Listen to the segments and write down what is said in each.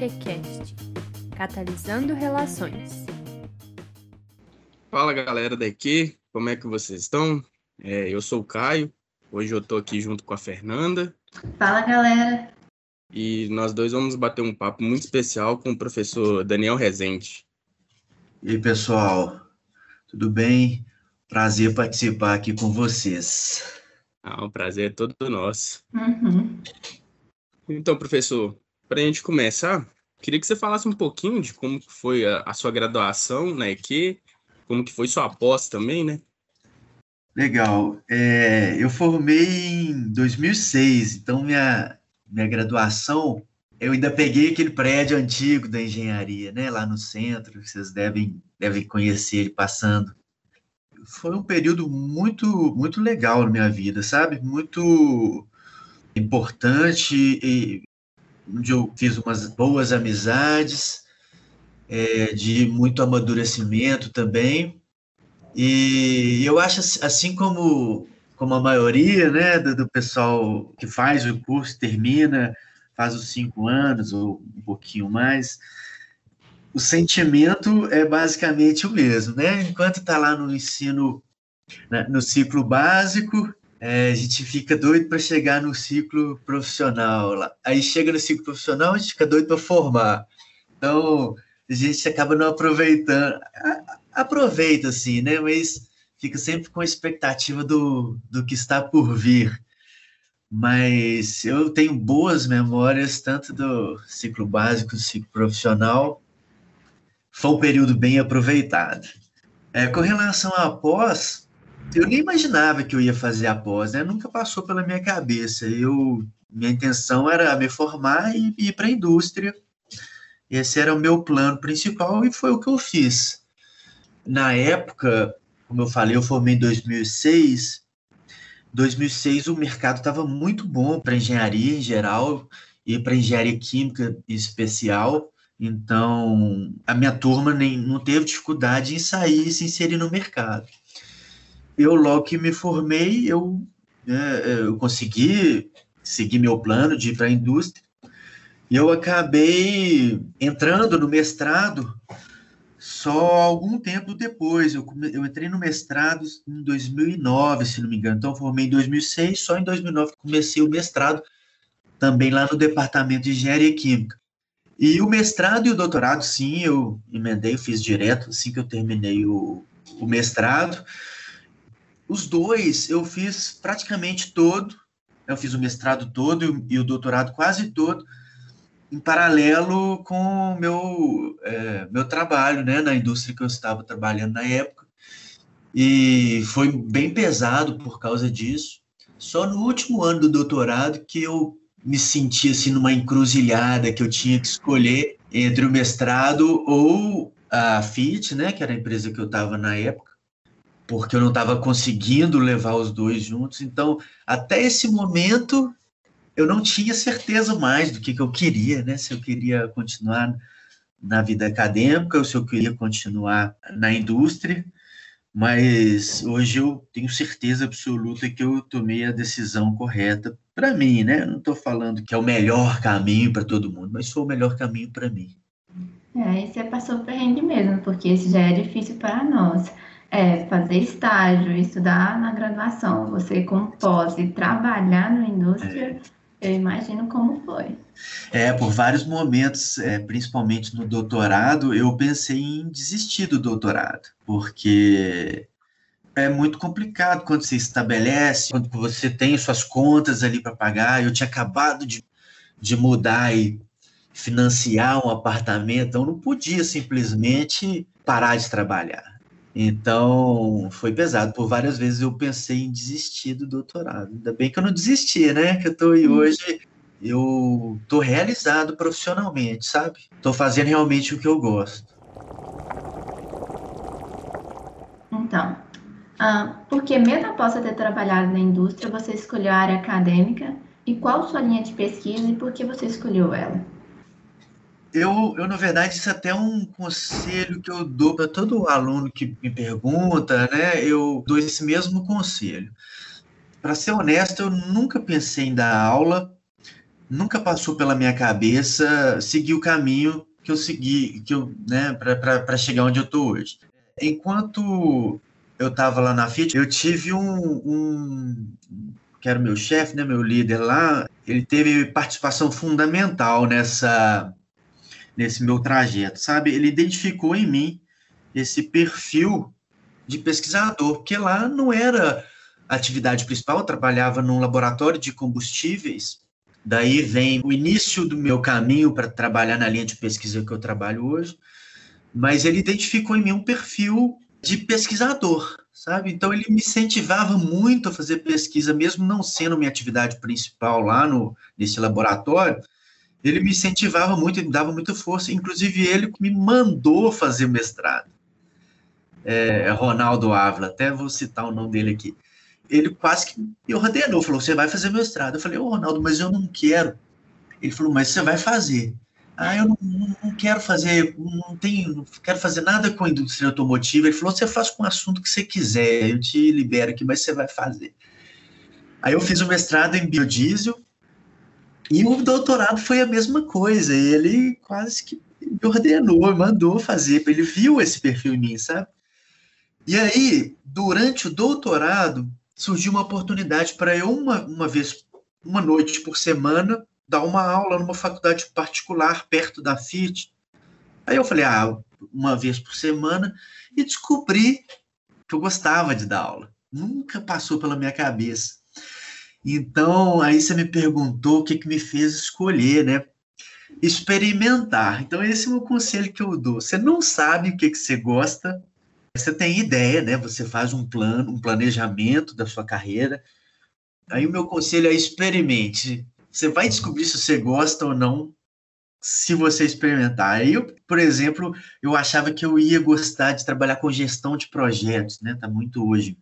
EQCast Catalisando Relações. Fala galera da EQ, como é que vocês estão? É, eu sou o Caio, hoje eu tô aqui junto com a Fernanda. Fala galera! E nós dois vamos bater um papo muito especial com o professor Daniel Rezende. E aí pessoal, tudo bem? Prazer participar aqui com vocês. Ah, o prazer é todo nosso. Uhum. Então, professor, para a gente começar, queria que você falasse um pouquinho de como foi a, a sua graduação na EQ, como que foi sua após também, né? Legal. É, eu formei em 2006, então minha, minha graduação, eu ainda peguei aquele prédio antigo da engenharia, né, lá no centro, vocês devem, devem conhecer ele passando. Foi um período muito, muito legal na minha vida, sabe? Muito importante e onde eu fiz umas boas amizades, é, de muito amadurecimento também. E eu acho assim como como a maioria né, do, do pessoal que faz o curso, termina, faz os cinco anos ou um pouquinho mais, o sentimento é basicamente o mesmo, né? Enquanto está lá no ensino, no ciclo básico, é, a gente fica doido para chegar no ciclo profissional. Lá. Aí chega no ciclo profissional, a gente fica doido para formar. Então, a gente acaba não aproveitando. Aproveita, assim, né? Mas fica sempre com a expectativa do, do que está por vir. Mas eu tenho boas memórias, tanto do ciclo básico, do ciclo profissional. Foi um período bem aproveitado. É, com relação à pós, eu nem imaginava que eu ia fazer a pós, né? Nunca passou pela minha cabeça. Eu, minha intenção era me formar e ir para a indústria. Esse era o meu plano principal e foi o que eu fiz. Na época, como eu falei, eu formei em 2006. 2006 o mercado estava muito bom para engenharia em geral e para engenharia química em especial. Então, a minha turma nem, não teve dificuldade em sair e se inserir no mercado eu logo que me formei, eu, né, eu consegui seguir meu plano de ir para a indústria, e eu acabei entrando no mestrado só algum tempo depois. Eu, eu entrei no mestrado em 2009, se não me engano. Então, formei em 2006, só em 2009 comecei o mestrado, também lá no departamento de engenharia química. E o mestrado e o doutorado, sim, eu emendei, eu fiz direto assim que eu terminei o, o mestrado. Os dois eu fiz praticamente todo, eu fiz o mestrado todo e o doutorado quase todo, em paralelo com o meu, é, meu trabalho né, na indústria que eu estava trabalhando na época. E foi bem pesado por causa disso. Só no último ano do doutorado que eu me senti assim numa encruzilhada que eu tinha que escolher entre o mestrado ou a FIT, né, que era a empresa que eu estava na época, porque eu não estava conseguindo levar os dois juntos. Então, até esse momento, eu não tinha certeza mais do que, que eu queria, né? Se eu queria continuar na vida acadêmica ou se eu queria continuar na indústria. Mas hoje eu tenho certeza absoluta que eu tomei a decisão correta para mim, né? Eu não estou falando que é o melhor caminho para todo mundo, mas foi o melhor caminho para mim. É, aí você passou perrengue mesmo, porque isso já é difícil para nós. É, fazer estágio, estudar na graduação, você como pós e trabalhar na indústria, é. eu imagino como foi. É, por vários momentos, é, principalmente no doutorado, eu pensei em desistir do doutorado, porque é muito complicado quando você estabelece, quando você tem suas contas ali para pagar. Eu tinha acabado de, de mudar e financiar um apartamento, então não podia simplesmente parar de trabalhar. Então, foi pesado. Por várias vezes eu pensei em desistir do doutorado. Ainda bem que eu não desisti, né? Que eu tô aí uhum. hoje, eu tô realizado profissionalmente, sabe? Tô fazendo realmente o que eu gosto. Então, ah, porque mesmo após ter trabalhado na indústria, você escolheu a área acadêmica? E qual sua linha de pesquisa e por que você escolheu ela? Eu, eu, na verdade, isso é até um conselho que eu dou para todo aluno que me pergunta, né? Eu dou esse mesmo conselho. Para ser honesto, eu nunca pensei em dar aula, nunca passou pela minha cabeça seguir o caminho que eu segui, que eu, né, para chegar onde eu estou hoje. Enquanto eu estava lá na FIT, eu tive um, um que era o meu chefe, né, meu líder lá, ele teve participação fundamental nessa nesse meu trajeto, sabe? Ele identificou em mim esse perfil de pesquisador, porque lá não era a atividade principal, eu trabalhava num laboratório de combustíveis. Daí vem o início do meu caminho para trabalhar na linha de pesquisa que eu trabalho hoje. Mas ele identificou em mim um perfil de pesquisador, sabe? Então ele me incentivava muito a fazer pesquisa, mesmo não sendo minha atividade principal lá no nesse laboratório. Ele me incentivava muito, me dava muita força. Inclusive ele me mandou fazer mestrado. É, Ronaldo Ávila, até vou citar o nome dele aqui. Ele quase que me ordenou, falou: "Você vai fazer mestrado". Eu falei: "Ô Ronaldo, mas eu não quero". Ele falou: "Mas você vai fazer". Ah, eu não, não, quero fazer, não tenho, não quero fazer nada com a indústria automotiva. Ele falou: você faz com o assunto que você quiser, eu te libero aqui, mas você vai fazer. Aí eu fiz o mestrado em biodiesel e o doutorado foi a mesma coisa. Ele quase que me ordenou, mandou fazer, ele viu esse perfil em mim, sabe? E aí, durante o doutorado, surgiu uma oportunidade para eu, uma, uma vez, uma noite por semana, dar uma aula numa faculdade particular perto da FIT. Aí eu falei, ah, uma vez por semana, e descobri que eu gostava de dar aula. Nunca passou pela minha cabeça. Então, aí você me perguntou o que, que me fez escolher, né? Experimentar. Então, esse é o conselho que eu dou. Você não sabe o que, que você gosta, você tem ideia, né? Você faz um plano, um planejamento da sua carreira. Aí o meu conselho é experimente. Você vai descobrir se você gosta ou não se você experimentar. Eu, por exemplo, eu achava que eu ia gostar de trabalhar com gestão de projetos, né? Tá muito hoje.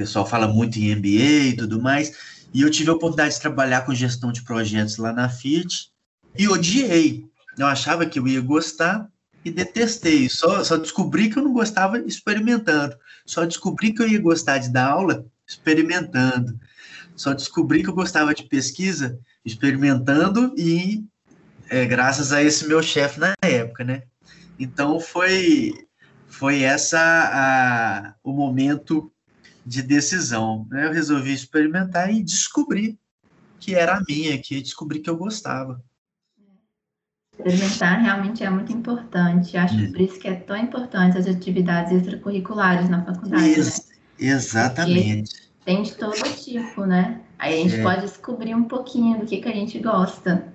Pessoal fala muito em MBA e tudo mais. E eu tive a oportunidade de trabalhar com gestão de projetos lá na FIT e odiei. Eu achava que eu ia gostar e detestei. Só, só descobri que eu não gostava experimentando. Só descobri que eu ia gostar de dar aula experimentando. Só descobri que eu gostava de pesquisa experimentando e é, graças a esse meu chefe na época, né? Então foi foi essa a, o momento de decisão. Né? Eu resolvi experimentar e descobri que era a minha, que descobri que eu gostava. Experimentar realmente é muito importante. Acho por isso que é tão importante as atividades extracurriculares na faculdade. Ex né? Exatamente. Porque tem de todo tipo, né? Aí a gente é. pode descobrir um pouquinho do que, que a gente gosta.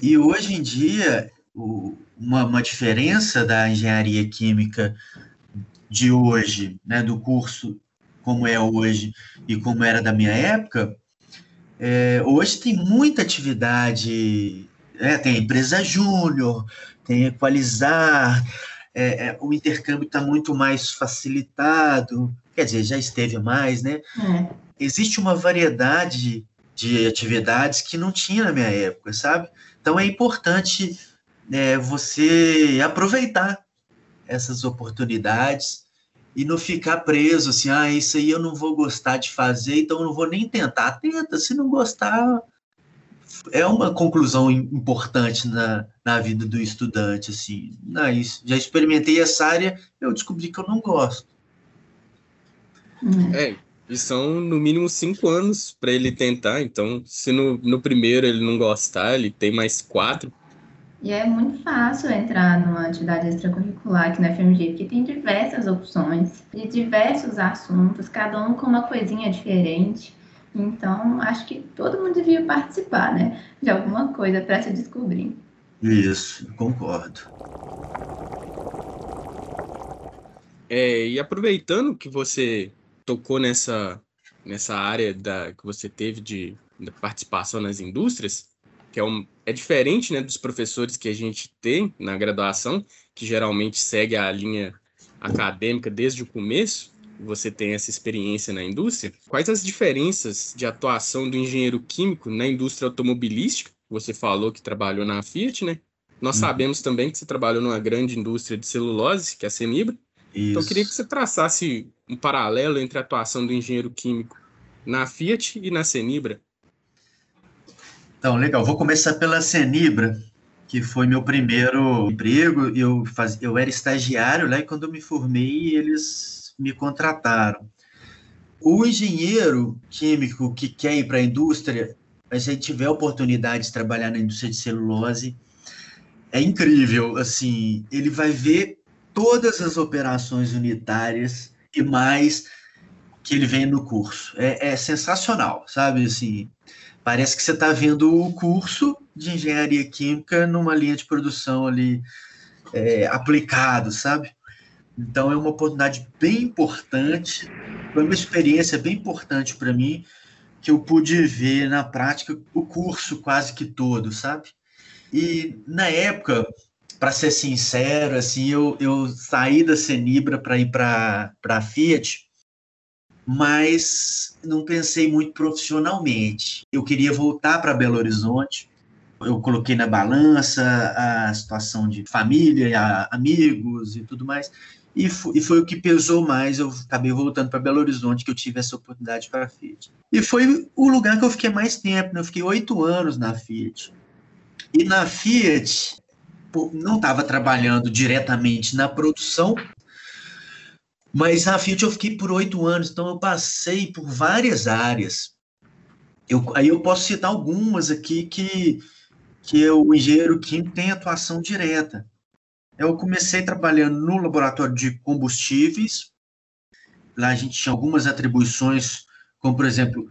E hoje em dia, o, uma, uma diferença da engenharia química de hoje, né, do curso como é hoje e como era da minha época, é, hoje tem muita atividade, é, tem empresa júnior, tem equalizar, é, é o intercâmbio está muito mais facilitado, quer dizer, já esteve mais, né? É. Existe uma variedade de atividades que não tinha na minha época, sabe? Então é importante é, você aproveitar essas oportunidades e não ficar preso assim, ah, isso aí eu não vou gostar de fazer, então eu não vou nem tentar. Tenta, se não gostar, é uma conclusão importante na, na vida do estudante, assim. Não, isso, já experimentei essa área, eu descobri que eu não gosto. É, e são no mínimo cinco anos para ele tentar. Então, se no, no primeiro ele não gostar, ele tem mais quatro. E é muito fácil entrar numa atividade extracurricular aqui na FMG, porque tem diversas opções de diversos assuntos, cada um com uma coisinha diferente. Então, acho que todo mundo devia participar, né? De alguma coisa para se descobrir. Isso, concordo. É, e aproveitando que você tocou nessa, nessa área da, que você teve de, de participação nas indústrias, que é, um, é diferente né, dos professores que a gente tem na graduação, que geralmente segue a linha acadêmica desde o começo, você tem essa experiência na indústria. Quais as diferenças de atuação do engenheiro químico na indústria automobilística? Você falou que trabalhou na Fiat, né? Nós uhum. sabemos também que você trabalhou numa grande indústria de celulose, que é a Semibra. Isso. Então, eu queria que você traçasse um paralelo entre a atuação do engenheiro químico na Fiat e na Senibra. Então, legal. Vou começar pela Cenibra, que foi meu primeiro emprego. Eu, faz, eu era estagiário lá e quando eu me formei, eles me contrataram. O engenheiro químico que quer ir para a indústria, mas se tiver a oportunidade de trabalhar na indústria de celulose, é incrível. Assim, ele vai ver todas as operações unitárias e mais que ele vem no curso. É, é sensacional, sabe? Assim, parece que você está vendo o curso de engenharia química numa linha de produção ali é, aplicado, sabe? Então é uma oportunidade bem importante, foi uma experiência bem importante para mim que eu pude ver na prática o curso quase que todo, sabe? E na época, para ser sincero, assim, eu, eu saí da Senibra para ir para a Fiat mas não pensei muito profissionalmente. Eu queria voltar para Belo Horizonte. Eu coloquei na balança a situação de família, amigos e tudo mais. E e foi, o que pesou mais. Eu acabei voltando para Belo Horizonte, que eu tive essa oportunidade para a Fiat. E foi o lugar que eu fiquei mais tempo. Né? Eu fiquei oito anos na Fiat. E na Fiat, não estava trabalhando diretamente na produção, mas na Fiat eu fiquei por oito anos, então eu passei por várias áreas. Eu, aí eu posso citar algumas aqui que, que o engenheiro químico tem atuação direta. Eu comecei trabalhando no laboratório de combustíveis. Lá a gente tinha algumas atribuições, como, por exemplo,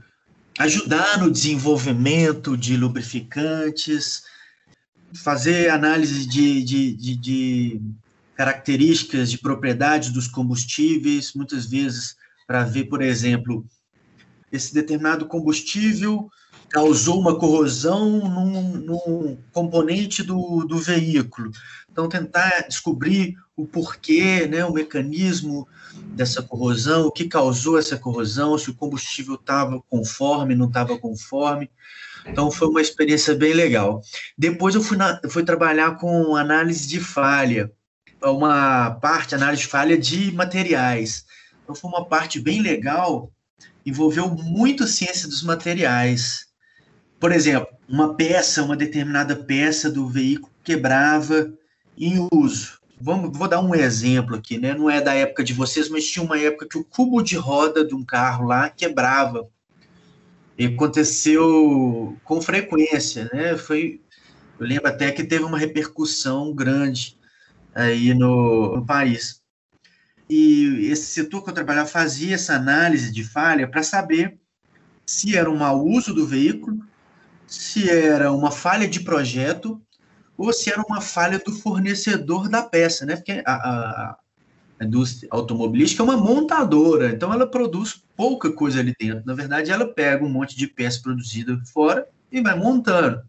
ajudar no desenvolvimento de lubrificantes, fazer análise de, de, de, de características de propriedade dos combustíveis, muitas vezes para ver, por exemplo, esse determinado combustível causou uma corrosão num, num componente do, do, veículo. Então, tentar descobrir o porquê, né, o mecanismo dessa corrosão, o que causou essa corrosão, se o combustível estava conforme, não estava conforme. Então, foi uma experiência bem legal. Depois, eu fui, na, fui trabalhar com análise de falha uma parte, análise de falha de materiais. Então, foi uma parte bem legal, envolveu muito ciência dos materiais. Por exemplo, uma peça, uma determinada peça do veículo quebrava em uso. Vamos, vou dar um exemplo aqui, né? Não é da época de vocês, mas tinha uma época que o cubo de roda de um carro lá quebrava. E aconteceu com frequência, né? Foi, eu lembro até que teve uma repercussão grande aí no, no país. E esse setor que eu trabalhava fazia essa análise de falha para saber se era um mau uso do veículo, se era uma falha de projeto ou se era uma falha do fornecedor da peça, né? Porque a, a, a indústria automobilística é uma montadora, então ela produz pouca coisa ali dentro. Na verdade, ela pega um monte de peça produzida fora e vai montando.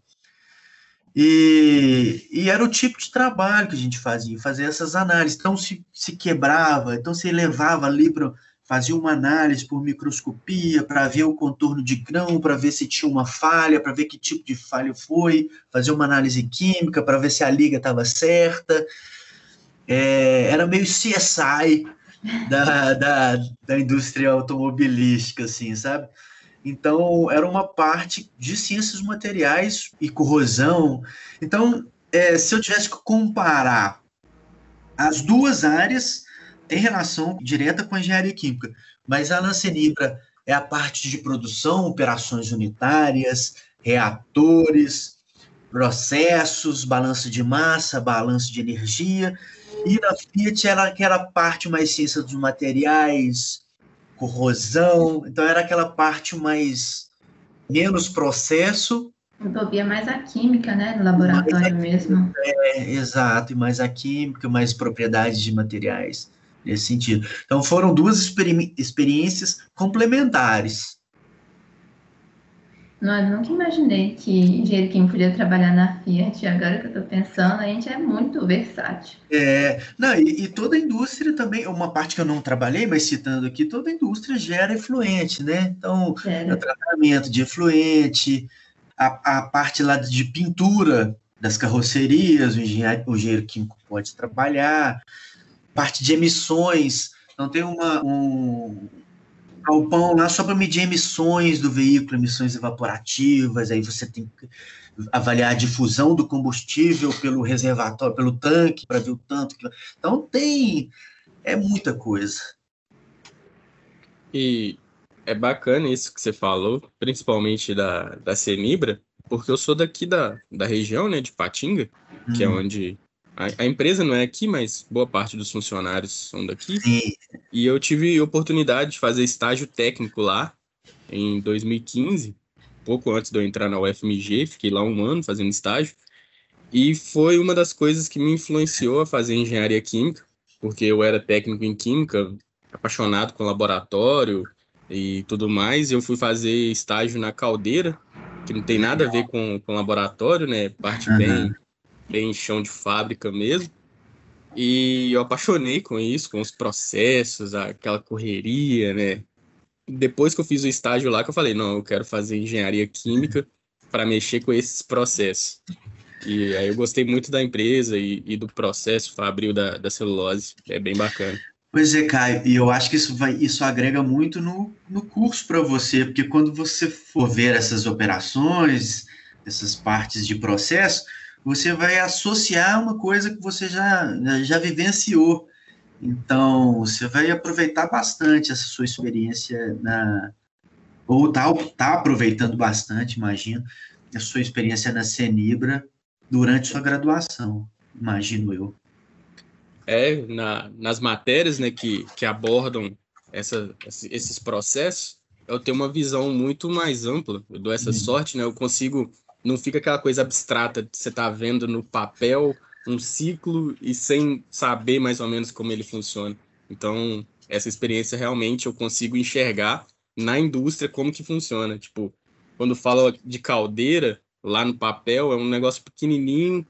E, e, era o tipo de trabalho que a gente fazia, fazer essas análises. Então, se, se quebrava, então se levava ali para fazer uma análise por microscopia para ver o contorno de grão, para ver se tinha uma falha, para ver que tipo de falha foi, fazer uma análise química para ver se a liga estava certa. É, era meio CSI da, da, da indústria automobilística, assim, sabe? Então, era uma parte de ciências materiais e corrosão. Então, é, se eu tivesse que comparar as duas áreas, tem relação direta com a engenharia química, mas a Lancenibra é a parte de produção, operações unitárias, reatores, processos, balanço de massa, balanço de energia, e na Fiat era aquela parte mais ciência dos materiais, corrosão. Então era aquela parte mais menos processo. Envolvia mais a química, né, no laboratório mesmo. É, exato, e mais a química, mais propriedades de materiais nesse sentido. Então foram duas experi experiências complementares. Não, eu nunca imaginei que engenheiro químico podia trabalhar na Fiat. Agora que eu estou pensando, a gente é muito versátil. É, não, e, e, toda a indústria também, uma parte que eu não trabalhei, mas citando aqui, toda a indústria gera efluente, né? Então, o tratamento de efluente, a, a parte lá de pintura das carrocerias, o engenheiro, o engenheiro químico pode trabalhar, parte de emissões. Então, tem uma, um, galpão lá só para medir emissões do veículo, emissões evaporativas, aí você tem que avaliar a difusão do combustível pelo reservatório, pelo tanque, para ver o tanto que. Então tem. É muita coisa. E é bacana isso que você falou, principalmente da, da Cenibra, porque eu sou daqui da, da região, né, de Patinga, hum. que é uhum. onde a, a, empresa não é aqui, mas boa parte dos funcionários são daqui. Sim. E eu tive oportunidade de fazer estágio técnico lá em 2015, pouco antes de eu entrar na UFMG, fiquei lá um ano fazendo estágio. E foi uma das coisas que me influenciou a fazer engenharia química, porque eu era técnico em química, apaixonado com laboratório e tudo mais. Eu fui fazer estágio na caldeira, que não tem nada a ver com, com laboratório, né? Parte uhum. bem, bem chão de fábrica mesmo. E eu apaixonei com isso, com os processos, aquela correria, né? Depois que eu fiz o estágio lá, que eu falei, não, eu quero fazer engenharia química para mexer com esses processos. E aí eu gostei muito da empresa e, e do processo fabril da, da celulose, é bem bacana. Pois é, Caio, e eu acho que isso, vai, isso agrega muito no, no curso para você, porque quando você for ver essas operações, essas partes de processo, você vai associar uma coisa que você já, já vivenciou. Então, você vai aproveitar bastante essa sua experiência na. Ou tá, tá aproveitando bastante, imagino, a sua experiência na Cenibra durante sua graduação, imagino eu é na, nas matérias né, que, que abordam essa, esses processos, eu tenho uma visão muito mais ampla. Eu dou essa uhum. sorte, né? Eu consigo. Não fica aquela coisa abstrata de você estar tá vendo no papel um ciclo e sem saber mais ou menos como ele funciona. Então, essa experiência realmente eu consigo enxergar na indústria como que funciona. Tipo, quando fala de caldeira, lá no papel, é um negócio pequenininho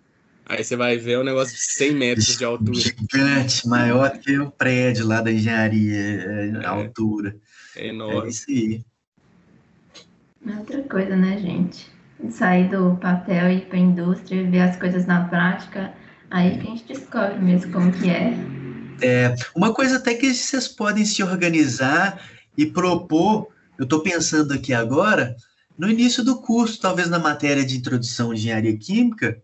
Aí você vai ver um negócio de 100 metros de altura. Gigante, maior que o prédio lá da engenharia, é, é, altura. É enorme. É isso aí. É outra coisa, né, gente? Sair do papel e ir para a indústria, ver as coisas na prática, aí que a gente descobre mesmo como que é. É, uma coisa até que vocês podem se organizar e propor, eu estou pensando aqui agora, no início do curso, talvez na matéria de introdução à engenharia química,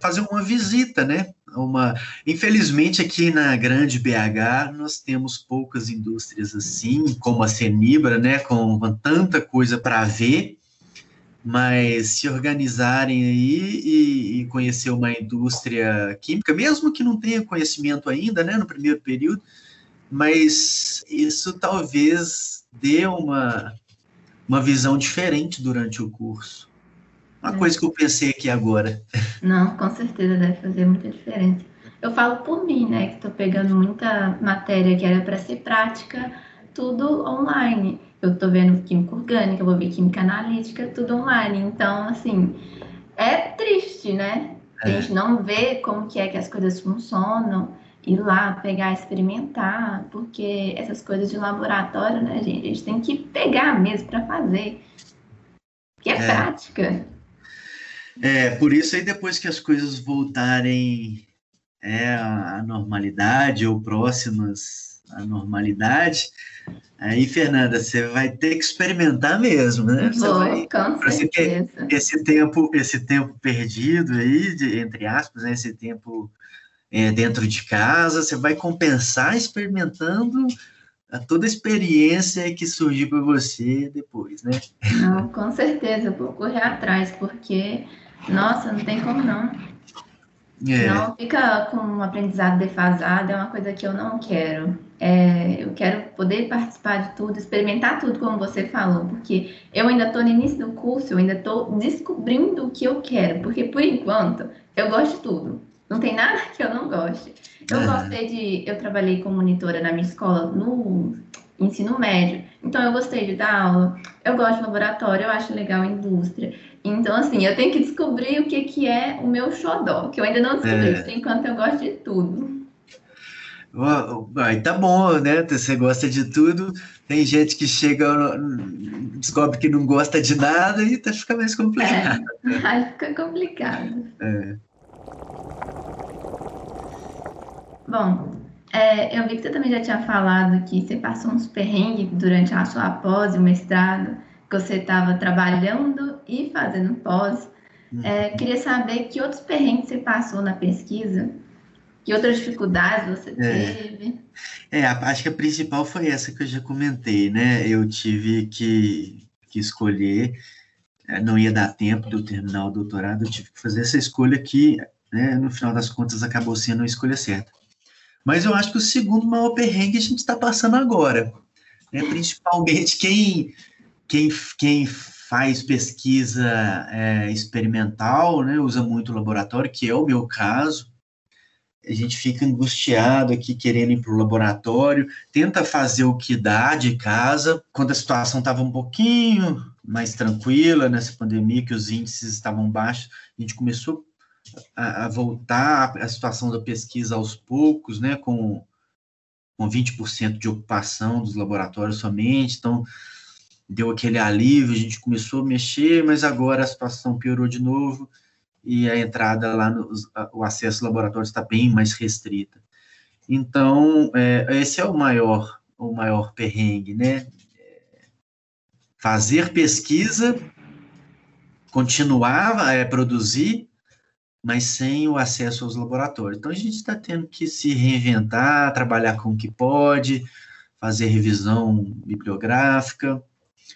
fazer uma visita, né? Uma, infelizmente aqui na grande BH nós temos poucas indústrias assim, como a Cenibra, né? Com tanta coisa para ver, mas se organizarem aí e, e, conhecer uma indústria química, mesmo que não tenha conhecimento ainda, né? No primeiro período, mas isso talvez dê uma uma visão diferente durante o curso. Uma é. coisa que eu pensei aqui agora. Não, com certeza deve fazer muita diferença. Eu falo por mim, né, que estou pegando muita matéria que era para ser prática, tudo online. Eu estou vendo química orgânica, vou ver química analítica, tudo online. Então, assim, é triste, né? A é. gente não vê como que é que as coisas funcionam, ir lá, pegar, experimentar, porque essas coisas de laboratório, né, gente, a gente tem que pegar mesmo para fazer. Que é, é prática. É, por isso aí depois que as coisas voltarem é, à normalidade ou próximas à normalidade, aí, Fernanda, você vai ter que experimentar mesmo, né? Você Vou, vai, com esse tempo, esse tempo perdido aí, de, entre aspas, né, esse tempo é, dentro de casa, você vai compensar experimentando a toda a experiência que surgiu para você depois, né? Não, com certeza, vou correr atrás, porque nossa, não tem como não. É. Não fica com um aprendizado defasado, é uma coisa que eu não quero. É, eu quero poder participar de tudo, experimentar tudo, como você falou, porque eu ainda estou no início do curso, eu ainda estou descobrindo o que eu quero, porque por enquanto eu gosto de tudo. Não tem nada que eu não goste. Eu uhum. gostei de. Eu trabalhei como monitora na minha escola no ensino médio, então eu gostei de dar aula, eu gosto de laboratório, eu acho legal a indústria. Então, assim, eu tenho que descobrir o que, que é o meu xodó, que eu ainda não descobri, é. por enquanto eu gosto de tudo. Aí tá bom, né? Você gosta de tudo. Tem gente que chega, descobre que não gosta de nada e tá, fica mais complicado. É, aí fica complicado. É. Bom, É, eu vi que você também já tinha falado que você passou uns perrengues durante a sua pós e o mestrado, que você estava trabalhando e fazendo pós. É, queria saber que outros perrengues você passou na pesquisa, que outras dificuldades você é. teve. É, acho que a principal foi essa que eu já comentei, né? Eu tive que, que escolher, é, não ia dar tempo de eu terminar o doutorado, eu tive que fazer essa escolha que, né, no final das contas, acabou sendo a escolha certa. Mas eu acho que o segundo maior perrengue a gente está passando agora. Né? Principalmente quem, quem, quem faz pesquisa é, experimental, né? usa muito laboratório, que é o meu caso. A gente fica angustiado aqui, querendo ir para o laboratório, tenta fazer o que dá de casa. Quando a situação estava um pouquinho mais tranquila nessa pandemia, que os índices estavam baixos, a gente começou a, a voltar à situação da pesquisa aos poucos, né, com, com 20% de ocupação dos laboratórios somente, então deu aquele alívio, a gente começou a mexer, mas agora a situação piorou de novo e a entrada lá, no, o acesso ao laboratório está bem mais restrita. Então, é, esse é o maior, o maior perrengue, né? Fazer pesquisa, continuar a é, produzir, mas sem o acesso aos laboratórios. Então, a gente está tendo que se reinventar, trabalhar com o que pode, fazer revisão bibliográfica,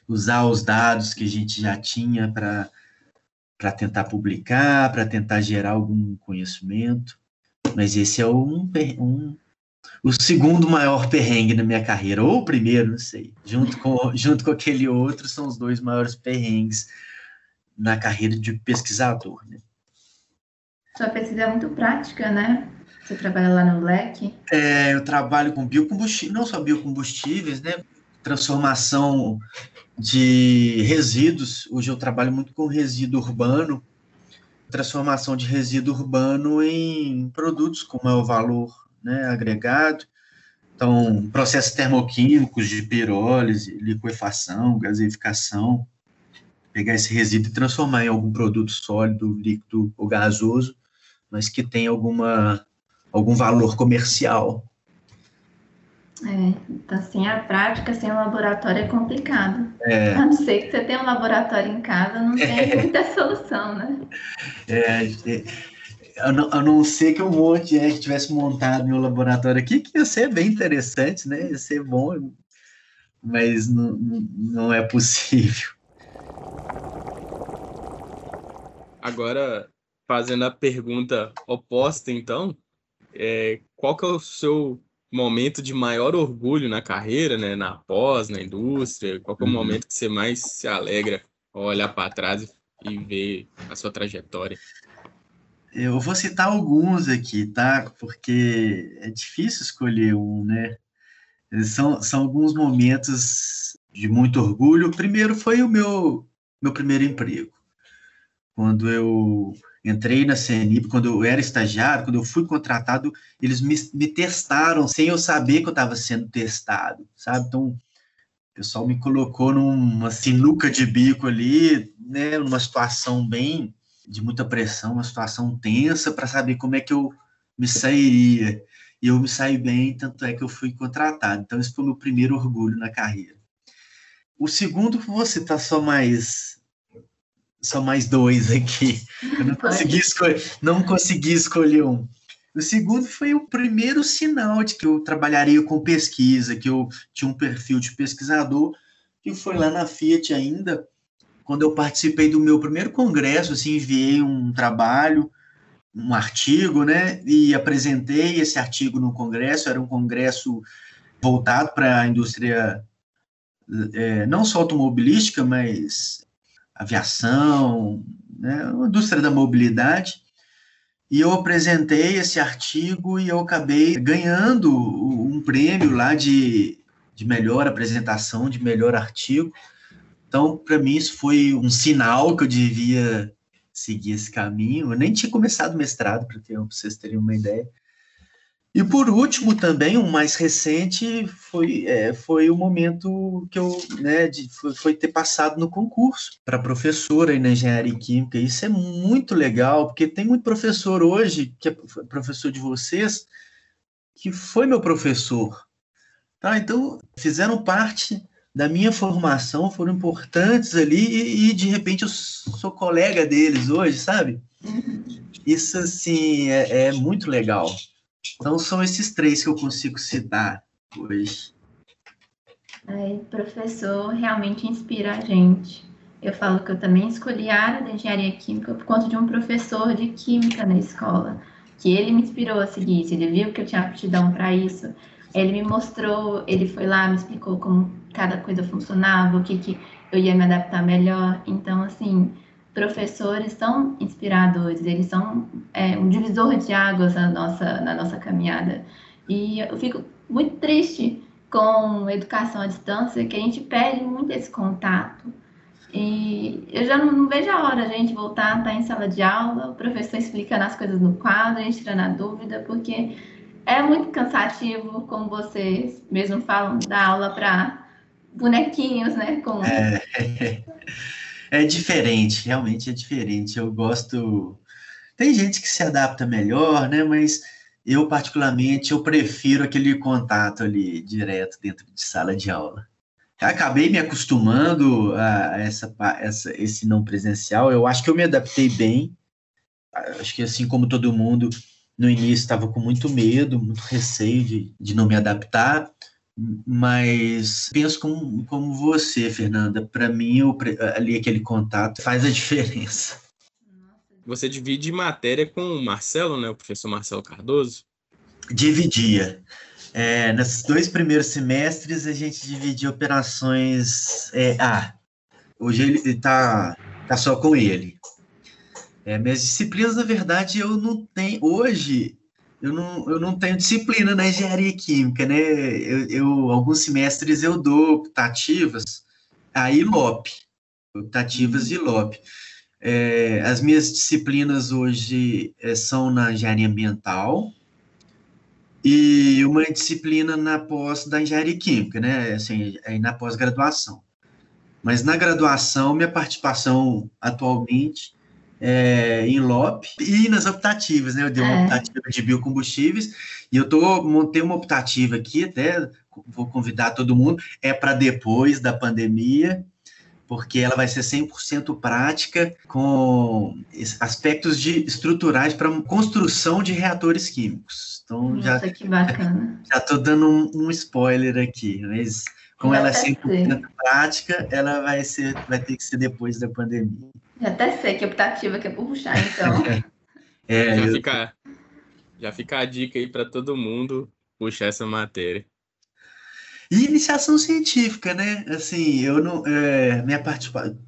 usar os dados que a gente já tinha para tentar publicar, para tentar gerar algum conhecimento. Mas esse é um, um, o segundo maior perrengue na minha carreira, ou o primeiro, não sei. Junto com, junto com aquele outro, são os dois maiores perrengues na carreira de pesquisador. Né? Sua pesquisa é muito prática, né? Você trabalha lá no LEC? É, eu trabalho com biocombustíveis, não só biocombustíveis, né? Transformação de resíduos. Hoje eu trabalho muito com resíduo urbano, transformação de resíduo urbano em produtos com maior valor né, agregado. Então, processos termoquímicos de pirólise, liquefação, gaseificação, pegar esse resíduo e transformar em algum produto sólido, líquido ou gasoso mas que tem alguma, algum valor comercial. É, então, assim, a prática sem o laboratório é complicado. É. A não ser que você tenha um laboratório em casa, não tem é. muita solução, né? É, a não, a não ser que um monte de gente tivesse montado meu laboratório aqui, que ia ser bem interessante, né? Ia ser bom, mas não, não é possível. Agora, fazendo a pergunta oposta, então, é, qual que é o seu momento de maior orgulho na carreira, né, na pós, na indústria? Qual é o momento que você mais se alegra ao olhar para trás e ver a sua trajetória? Eu vou citar alguns aqui, tá? Porque é difícil escolher um, né? São, são alguns momentos de muito orgulho. O primeiro foi o meu, meu primeiro emprego. Quando eu entrei na CNIP, quando eu era estagiário, quando eu fui contratado, eles me, me testaram sem eu saber que eu estava sendo testado, sabe? Então, o pessoal me colocou numa sinuca de bico ali, né, numa situação bem de muita pressão, uma situação tensa para saber como é que eu me sairia. E eu me saí bem, tanto é que eu fui contratado. Então, esse foi o meu primeiro orgulho na carreira. O segundo, você tá só mais só mais dois aqui. Eu não consegui, escolher, não consegui escolher um. O segundo foi o primeiro sinal de que eu trabalharia com pesquisa, que eu tinha um perfil de pesquisador, que foi lá na Fiat ainda, quando eu participei do meu primeiro congresso, assim, enviei um trabalho, um artigo, né, e apresentei esse artigo no congresso, era um congresso voltado para a indústria, é, não só automobilística, mas aviação, né, a indústria da mobilidade, e eu apresentei esse artigo e eu acabei ganhando um prêmio lá de, de melhor apresentação, de melhor artigo. Então, para mim, isso foi um sinal que eu devia seguir esse caminho. Eu nem tinha começado mestrado, para vocês terem uma ideia. E por último, também, um mais recente, foi, é, foi o momento que eu, né, de, foi, foi ter passado no concurso para professora na engenharia química. Isso é muito legal, porque tem muito professor hoje, que é professor de vocês, que foi meu professor. Tá? Então, fizeram parte da minha formação, foram importantes ali e, e de repente eu sou colega deles hoje, sabe? Isso, assim, é, é muito legal. Então, são esses três que eu consigo citar hoje. Aí, professor realmente inspira a gente. Eu falo que eu também escolhi a área da engenharia química por conta de um professor de química na escola, que ele me inspirou a seguir isso. Ele viu que eu tinha aptidão para isso. Ele me mostrou, ele foi lá, me explicou como cada coisa funcionava, o que, que eu ia me adaptar melhor. Então, assim, professores são inspiradores, eles são é, um divisor de águas na nossa, na nossa caminhada. E eu fico muito triste com educação à distância, que a gente perde muito esse contato. E eu já não, não vejo a hora a gente voltar estar em sala de aula, o professor explicando as coisas no quadro, a gente tirando a dúvida, porque é muito cansativo, como vocês mesmo falam, dar aula para bonequinhos, né? Com... É, é diferente, realmente é diferente. Eu gosto. Tem gente que se adapta melhor, né? Mas eu, particularmente, eu prefiro aquele contato ali direto dentro de sala de aula. Acabei me acostumando a essa, essa, esse não presencial. Eu acho que eu me adaptei bem. Acho que, assim como todo mundo, no início estava com muito medo, muito receio de, de não me adaptar. Mas penso como, como você, Fernanda. Para mim, eu, ali aquele contato faz a diferença. Você divide matéria com o Marcelo, né? O professor Marcelo Cardoso? Dividia. É, nesses dois primeiros semestres, a gente dividia operações é, A. Hoje ele está tá só com ele. É, minhas disciplinas, na verdade, eu não tenho. Hoje, eu não, eu não tenho disciplina na engenharia química, né? Eu, eu alguns semestres eu dou optativas a ILOP, optativas de ILOP. É, as minhas disciplinas hoje é, são na engenharia ambiental e uma disciplina na pós da engenharia química, né? Assim, é na pós-graduação. Mas na graduação, minha participação atualmente é em LOP e nas optativas, né? Eu dei uma é. optativa de biocombustíveis e eu tô montei uma optativa aqui, até vou convidar todo mundo, é para depois da pandemia porque ela vai ser 100% prática com aspectos de, estruturais para construção de reatores químicos. Então, Nossa, já, que bacana. Já estou dando um, um, spoiler aqui, mas como ela é 100% ser. prática, ela vai, ser, vai ter que ser depois da pandemia. Já até sei que optativa que é por puxar, então. é, já, eu... fica, já fica a dica aí para todo mundo puxar essa matéria. E iniciação científica, né? Assim, eu não. É, minha participação.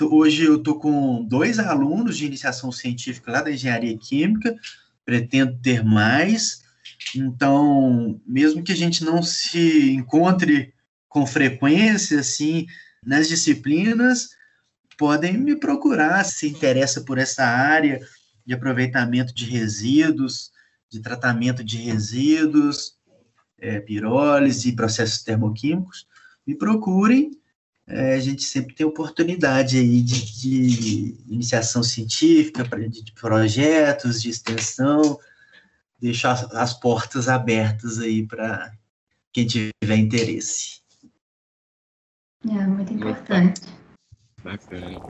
Hoje eu estou com dois alunos de iniciação científica lá da engenharia química, pretendo ter mais. Então, mesmo que a gente não se encontre com frequência, assim, nas disciplinas, podem me procurar se interessa por essa área de aproveitamento de resíduos, de tratamento de resíduos, é, pirólise, processos termoquímicos, me procurem. É, a gente sempre tem oportunidade aí de, de iniciação científica, de projetos de extensão, deixar as, as portas abertas aí para quem tiver interesse. É muito importante. Bacana.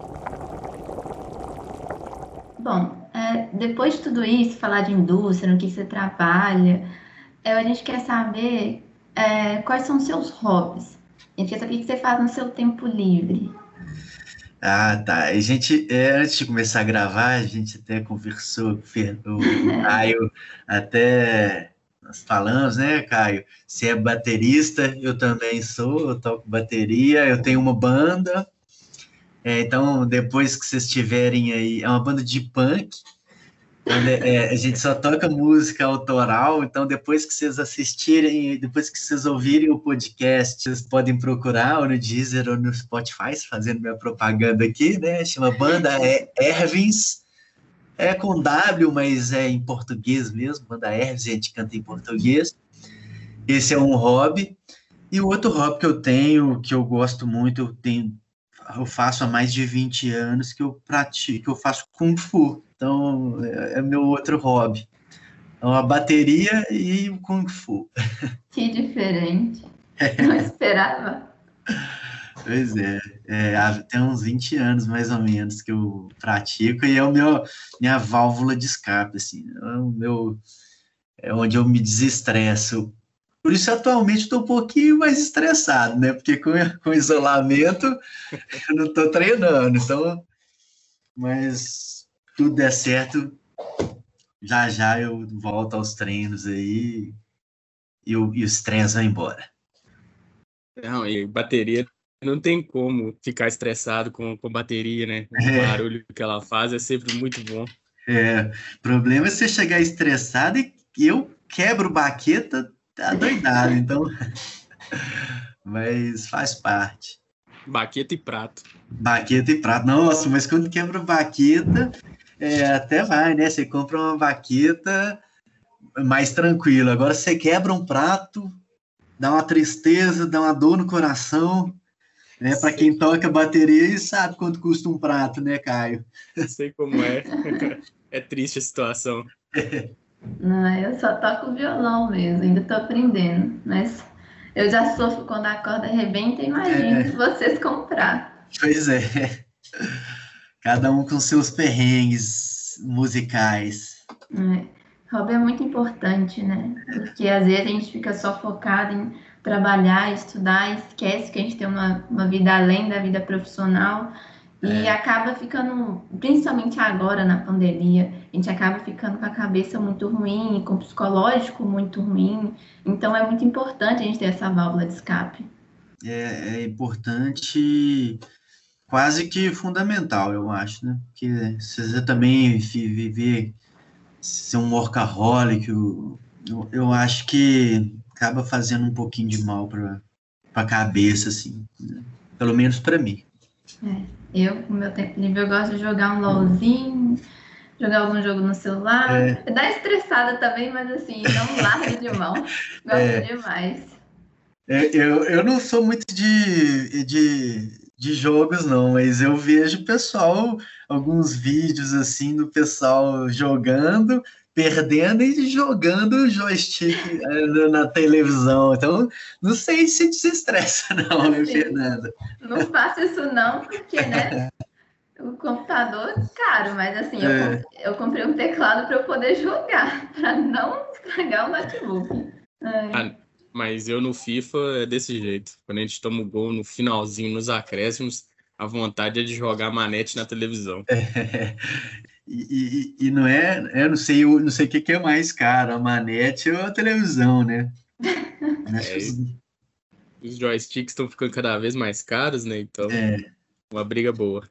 Bom, é, depois de tudo isso, falar de indústria, no que você trabalha, é, a gente quer saber é, quais são os seus hobbies. A gente quer saber o que você faz no seu tempo livre. Ah, tá. A gente, é, antes de começar a gravar, a gente até conversou com o Caio, até nós falamos, né, Caio? Você é baterista, eu também sou, eu toco bateria, eu tenho uma banda. É, então, depois que vocês tiverem aí, é uma banda de punk, é, a gente só toca música autoral, então depois que vocês assistirem, depois que vocês ouvirem o podcast, vocês podem procurar ou no Deezer ou no Spotify, fazendo minha propaganda aqui, né? Chama Banda Ervins, é com W, mas é em português mesmo, Banda Ervins, a gente canta em português. Esse é um hobby. E o outro hobby que eu tenho, que eu gosto muito, eu tenho eu faço há mais de 20 anos que eu pratico, que eu faço Kung Fu. Então, é, é meu outro hobby. uma bateria e o Kung Fu. Que diferente. Não esperava. Pois é, é, tem uns 20 anos mais ou menos que eu pratico e é o meu minha válvula de escape, assim, é o meu é onde eu me desestresso. Por isso atualmente estou um pouquinho mais estressado, né? Porque com, com isolamento eu não estou treinando, então, mas tudo der certo, já já eu volto aos treinos aí e o, e o estresse vai embora. Não, e bateria não tem como ficar estressado com, com bateria, né? O é. barulho que ela faz é sempre muito bom. É, o problema é você chegar estressado e eu quebro baqueta tá doidado, então. mas faz parte. Baqueta e prato. Baqueta e prato. Nossa, mas quando quebra baqueta, é, até vai, né? Você compra uma baqueta mais tranquilo. Agora você quebra um prato, dá uma tristeza, dá uma dor no coração. Né? Para quem toca bateria sabe quanto custa um prato, né, Caio? Sei como é. É triste a situação. Não, eu só toco violão mesmo, ainda estou aprendendo. Mas eu já sofro quando a corda arrebenta, imagino é. vocês comprar. Pois é. Cada um com seus perrengues musicais. É. Hobby é muito importante, né? Porque às vezes a gente fica só focado em trabalhar, estudar, esquece que a gente tem uma, uma vida além da vida profissional e é. acaba ficando, principalmente agora na pandemia, a gente acaba ficando com a cabeça muito ruim, com o psicológico muito ruim. Então é muito importante a gente ter essa válvula de escape. É, é importante, quase que fundamental, eu acho, né? Porque se você também viver, ser um workaholic, eu, eu, eu acho que acaba fazendo um pouquinho de mal para a cabeça, assim, né? pelo menos para mim. É, eu, com meu tempo livre, eu gosto de jogar um LOLzinho, jogar algum jogo no celular. É. Dá estressada também, mas assim, não larga de mão. Gosto é. demais. É, eu, eu não sou muito de, de, de jogos, não, mas eu vejo pessoal, alguns vídeos assim do pessoal jogando perdendo e jogando o joystick eh, na televisão. Então, não sei se desestressa, não, né, Fernanda? Não faço isso, não, porque, né? O computador é caro, mas assim, é. eu, eu comprei um teclado para eu poder jogar, para não estragar o notebook. Ah, mas eu no FIFA é desse jeito. Quando a gente toma o gol no finalzinho, nos acréscimos, a vontade é de jogar manete na televisão. É. E, e, e, não é, eu não sei, eu não sei o que, que é mais caro, a manete ou a televisão, né? É, os joysticks estão ficando cada vez mais caros, né? Então, é. uma briga boa.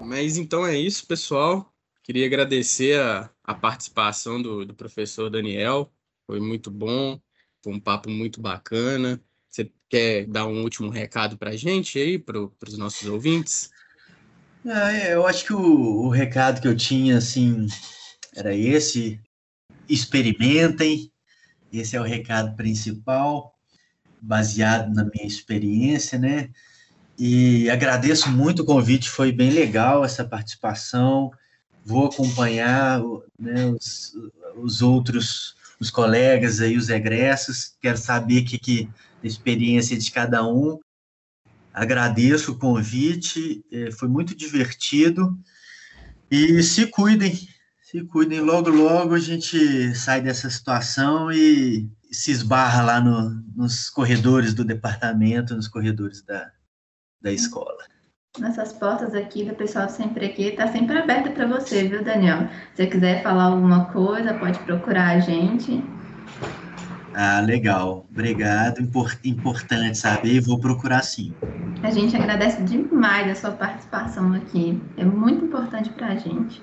Mas então é isso, pessoal. Queria agradecer a, a participação do, do professor Daniel. Foi muito bom, foi um papo muito bacana. Você quer dar um último recado para a gente aí, para os nossos ouvintes? É, eu acho que o, o recado que eu tinha, assim, era esse: experimentem. Esse é o recado principal, baseado na minha experiência, né? E agradeço muito o convite, foi bem legal essa participação. Vou acompanhar né, os, os outros, os colegas aí, os egressos. Quero saber que, que a experiência de cada um Agradeço o convite, é, foi muito divertido. E se cuidem, se cuidem. Logo, logo a gente sai dessa situação e se esbarra lá no, nos corredores do departamento, nos corredores da, da escola. Nossas portas aqui do pessoal sempre aqui está sempre aberta para você, viu, Daniel? Se você quiser falar alguma coisa, pode procurar a gente. Ah, legal. Obrigado. Impor importante saber. Vou procurar sim. A gente agradece demais a sua participação aqui. É muito importante para a gente.